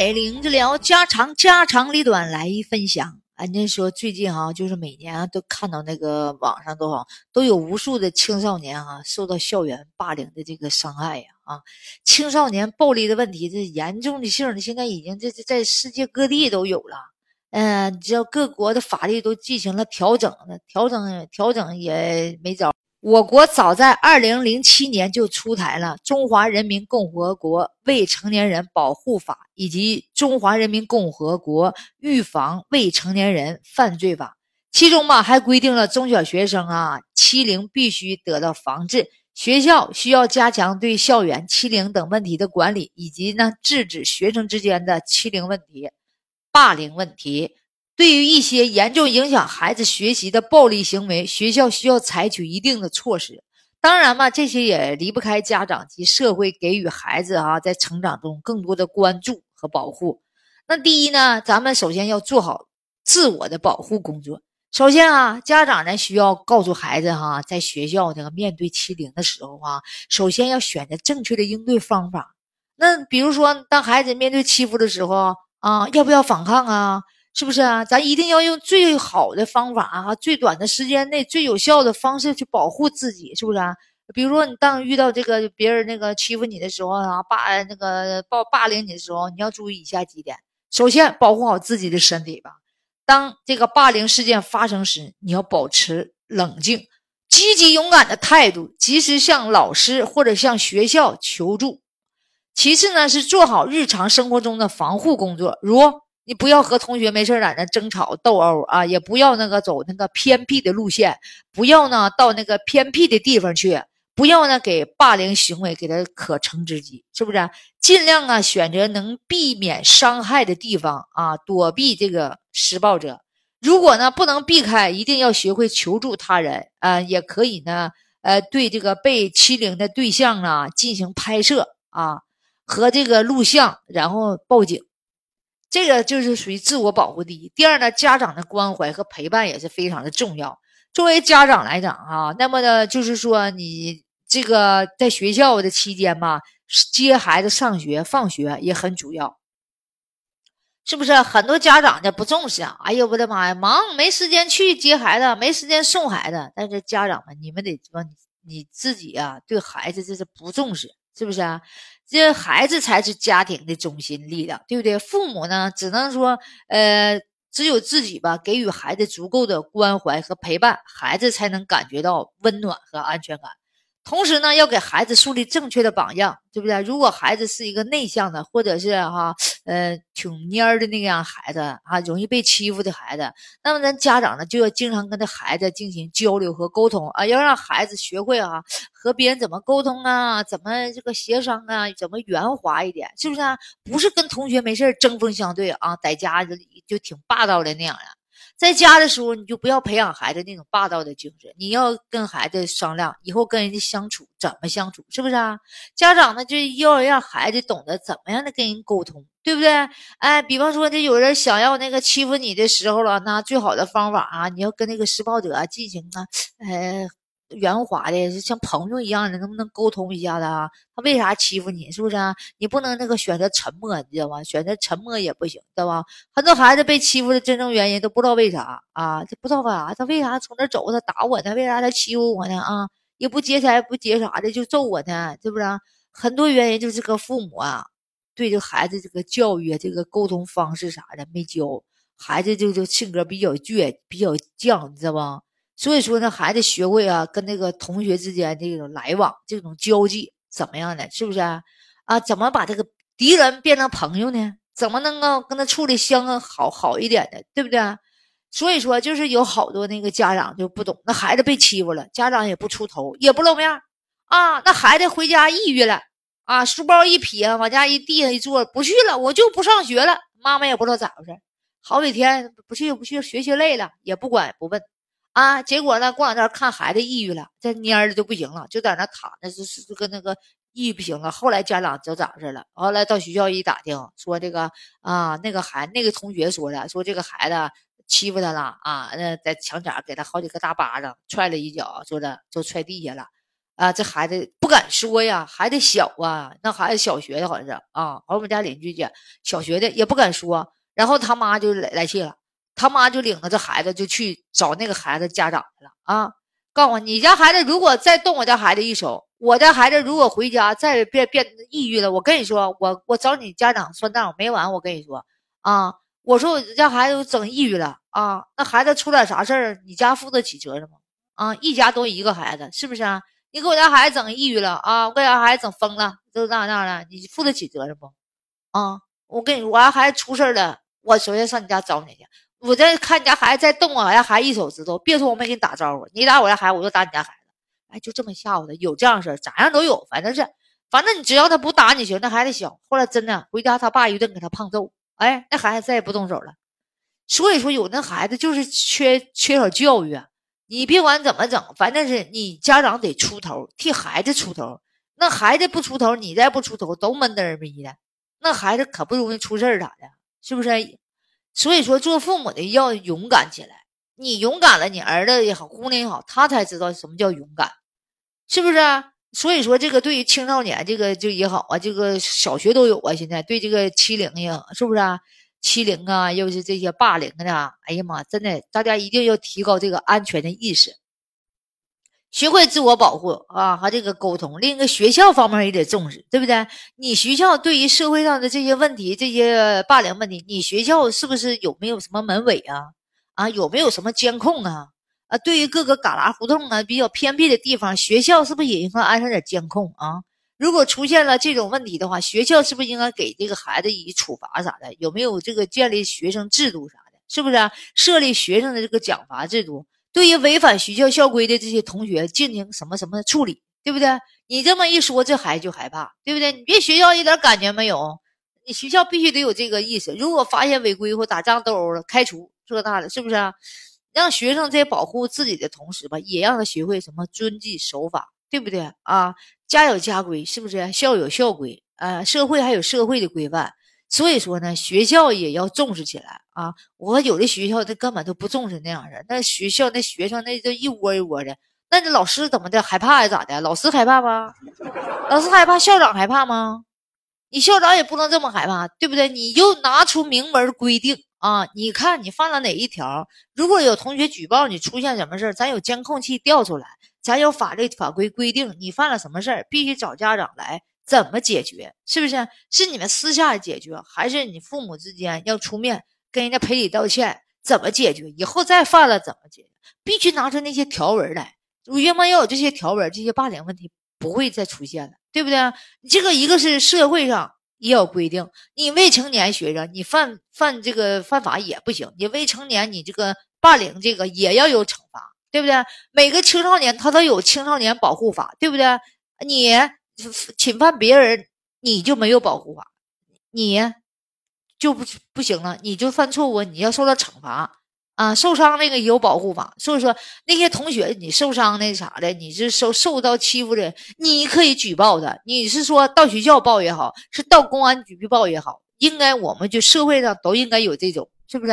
来领着聊家长家长里短来一分享。俺家说最近哈，就是每年啊都看到那个网上都好都有无数的青少年啊受到校园霸凌的这个伤害呀啊，青少年暴力的问题这严重的性呢，现在已经这这在世界各地都有了。嗯，只要各国的法律都进行了调整，调整调整也没招。我国早在二零零七年就出台了《中华人民共和国未成年人保护法》以及《中华人民共和国预防未成年人犯罪法》，其中嘛还规定了中小学生啊欺凌必须得到防治，学校需要加强对校园欺凌等问题的管理，以及呢制止学生之间的欺凌问题、霸凌问题。对于一些严重影响孩子学习的暴力行为，学校需要采取一定的措施。当然嘛，这些也离不开家长及社会给予孩子啊在成长中更多的关注和保护。那第一呢，咱们首先要做好自我的保护工作。首先啊，家长呢需要告诉孩子哈，在学校这个面对欺凌的时候啊，首先要选择正确的应对方法。那比如说，当孩子面对欺负的时候啊，要不要反抗啊？是不是啊？咱一定要用最好的方法啊，最短的时间内最有效的方式去保护自己，是不是啊？比如说，你当遇到这个别人那个欺负你的时候啊，霸那个霸霸凌你的时候，你要注意以下几点：首先，保护好自己的身体吧。当这个霸凌事件发生时，你要保持冷静、积极、勇敢的态度，及时向老师或者向学校求助。其次呢，是做好日常生活中的防护工作，如。你不要和同学没事在那争吵斗殴啊，也不要那个走那个偏僻的路线，不要呢到那个偏僻的地方去，不要呢给霸凌行为给他可乘之机，是不是？尽量啊选择能避免伤害的地方啊，躲避这个施暴者。如果呢不能避开，一定要学会求助他人啊，也可以呢呃对这个被欺凌的对象啊进行拍摄啊和这个录像，然后报警。这个就是属于自我保护第一。第二呢，家长的关怀和陪伴也是非常的重要。作为家长来讲，哈，那么呢，就是说你这个在学校的期间嘛，接孩子上学、放学也很主要，是不是？很多家长呢不重视啊，哎呦我的妈呀，忙没时间去接孩子，没时间送孩子。但是家长们，你们得说你你自己啊，对孩子这是不重视，是不是啊？这孩子才是家庭的中心力量，对不对？父母呢，只能说，呃，只有自己吧，给予孩子足够的关怀和陪伴，孩子才能感觉到温暖和安全感。同时呢，要给孩子树立正确的榜样，对不对？如果孩子是一个内向的，或者是哈，呃，挺蔫儿的那样孩子啊，容易被欺负的孩子，那么咱家长呢，就要经常跟这孩子进行交流和沟通啊，要让孩子学会啊，和别人怎么沟通啊，怎么这个协商啊，怎么圆滑一点，是不是啊？不是跟同学没事针锋相对啊，在家就就挺霸道的那样的。在家的时候，你就不要培养孩子那种霸道的精神。你要跟孩子商量，以后跟人家相处怎么相处，是不是啊？家长呢，就要让孩子懂得怎么样的跟人沟通，对不对？哎，比方说，这有人想要那个欺负你的时候了，那最好的方法啊，你要跟那个施暴者进行啊，呃。圆滑的，像朋友一样的，能不能沟通一下子啊？他为啥欺负你？是不是啊？你不能那个选择沉默，你知道吗？选择沉默也不行，知道吧？很多孩子被欺负的真正原因都不知道为啥啊？他不知道干啥？他为啥从那走？他打我呢？为啥他欺负我呢？啊？也不劫财不劫啥的就揍我呢？是不是？很多原因就是个父母啊，对这孩子这个教育啊、这个沟通方式啥的没教，孩子就就性格比较倔、比较犟，你知道吧？所以说呢，孩子学会啊，跟那个同学之间这种来往、这种交际怎么样的，是不是啊？啊，怎么把这个敌人变成朋友呢？怎么能够跟他处的相好好一点的，对不对？所以说，就是有好多那个家长就不懂，那孩子被欺负了，家长也不出头，也不露面啊。那孩子回家抑郁了啊，书包一撇，往家一地上一坐，不去了，我就不上学了。妈妈也不知道咋回事，好几天不去不去，学习累了也不管不问。啊，结果呢？过两天看孩子抑郁了，这蔫的就不行了，就在那躺着，是是跟那个抑郁不行了。后来家长知道咋回事了，后来到学校一打听，说这个啊，那个孩那个同学说的，说这个孩子欺负他了啊，那在墙角给他好几个大巴掌，踹了一脚，说的就踹地下了。啊，这孩子不敢说呀，孩子小啊，那孩子小学的好像是啊，我们家邻居家小学的也不敢说，然后他妈就来来气了，他妈就领着这孩子就去找那个孩子家长去了啊，告诉我你家孩子如果再动我家孩子一手，我家孩子如果回家再变变抑郁了，我跟你说，我我找你家长算账没完，我跟你说啊，我说我家孩子整抑郁了啊，那孩子出点啥事儿，你家负得起责任吗？啊，一家都一个孩子，是不是啊？你给我家孩子整抑郁了啊！我给我家孩子整疯了，都那样了，你负得起责任不？啊！我跟你说，我家孩子出事了，我首先上你家找你去。我再看你家孩子再动我家孩子一手指头，别说我没给你打招呼，你打我家孩子，我就打你家孩子。哎，就这么吓唬他，有这样事儿，咋样都有，反正是，反正你只要他不打你行。那孩子小，后来真的回家，他爸一顿给他胖揍，哎，那孩子再也不动手了。所以说，有那孩子就是缺缺少教育。啊。你别管怎么整，反正是你家长得出头，替孩子出头。那孩子不出头，你再不出头，都闷得儿逼的。那孩子可不容易出事儿咋的？是不是？所以说，做父母的要勇敢起来。你勇敢了，你儿子也好，姑娘也好，他才知道什么叫勇敢，是不是？所以说，这个对于青少年，这个就也好啊，这个小学都有啊。现在对这个欺凌呀，是不是？欺凌啊，又是这些霸凌的，哎呀妈，真的，大家一定要提高这个安全的意识，学会自我保护啊，和这个沟通。另一个学校方面也得重视，对不对？你学校对于社会上的这些问题，这些霸凌问题，你学校是不是有没有什么门卫啊？啊，有没有什么监控啊？啊，对于各个旮旯胡同啊，比较偏僻的地方，学校是不是也应该安上点监控啊？如果出现了这种问题的话，学校是不是应该给这个孩子以处罚啥的？有没有这个建立学生制度啥的？是不是设立学生的这个奖罚制度？对于违反学校校规的这些同学进行什么什么处理？对不对？你这么一说，这孩子就害怕，对不对？你别学校一点感觉没有，你学校必须得有这个意识。如果发现违规或打仗斗殴了，开除这大的，是不是？让学生在保护自己的同时吧，也让他学会什么遵纪守法，对不对啊？家有家规，是不是？校有校规，啊，社会还有社会的规范。所以说呢，学校也要重视起来啊！我有的学校他根本都不重视那样的，那学校那学生那都一窝一窝的，那那老师怎么的害怕呀？咋的？老师害怕吗？老师害怕，校长害怕吗？你校长也不能这么害怕，对不对？你就拿出明文规定啊！你看你犯了哪一条？如果有同学举报你出现什么事儿咱有监控器调出来。咱有法律法规规定，你犯了什么事儿，必须找家长来怎么解决？是不是？是你们私下解决，还是你父母之间要出面跟人家赔礼道歉？怎么解决？以后再犯了怎么解决？必须拿出那些条文来。约莫要有这些条文，这些霸凌问题不会再出现了，对不对？这个一个是社会上也有规定，你未成年学生，你犯犯这个犯法也不行。你未成年，你这个霸凌这个也要有惩罚。对不对？每个青少年他都有青少年保护法，对不对？你侵犯别人，你就没有保护法，你就不不行了，你就犯错误，你要受到惩罚啊！受伤那个有保护法，所以说那些同学你受伤那啥的，你是受受到欺负的，你可以举报的。你是说到学校报也好，是到公安局去报也好，应该我们就社会上都应该有这种，是不是？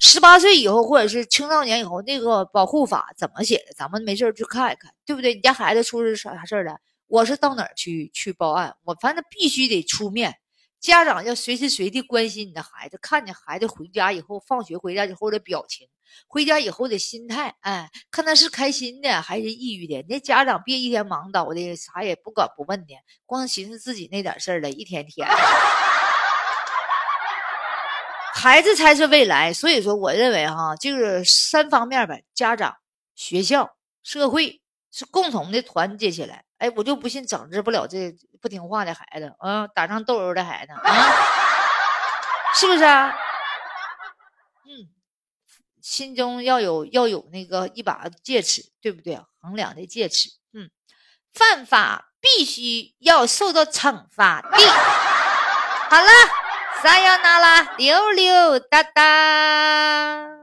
十八岁以后，或者是青少年以后，那个保护法怎么写的？咱们没事去看一看，对不对？你家孩子出啥啥事儿了？我是到哪儿去去报案？我反正必须得出面。家长要随时随地关心你的孩子，看见孩子回家以后，放学回家以后的表情，回家以后的心态，哎，看他是开心的还是抑郁的。那家长别一天忙叨的，啥也不管不问的，光寻思自己那点事儿了，一天天。孩子才是未来，所以说，我认为哈，就是三方面吧，家长、学校、社会是共同的团结起来。哎，我就不信整治不了这不听话的孩子啊，打上斗殴的孩子啊，是不是啊？嗯，心中要有要有那个一把戒尺，对不对？衡量的戒尺。嗯，犯法必须要受到惩罚的。好了。撒由那拉，溜溜达达。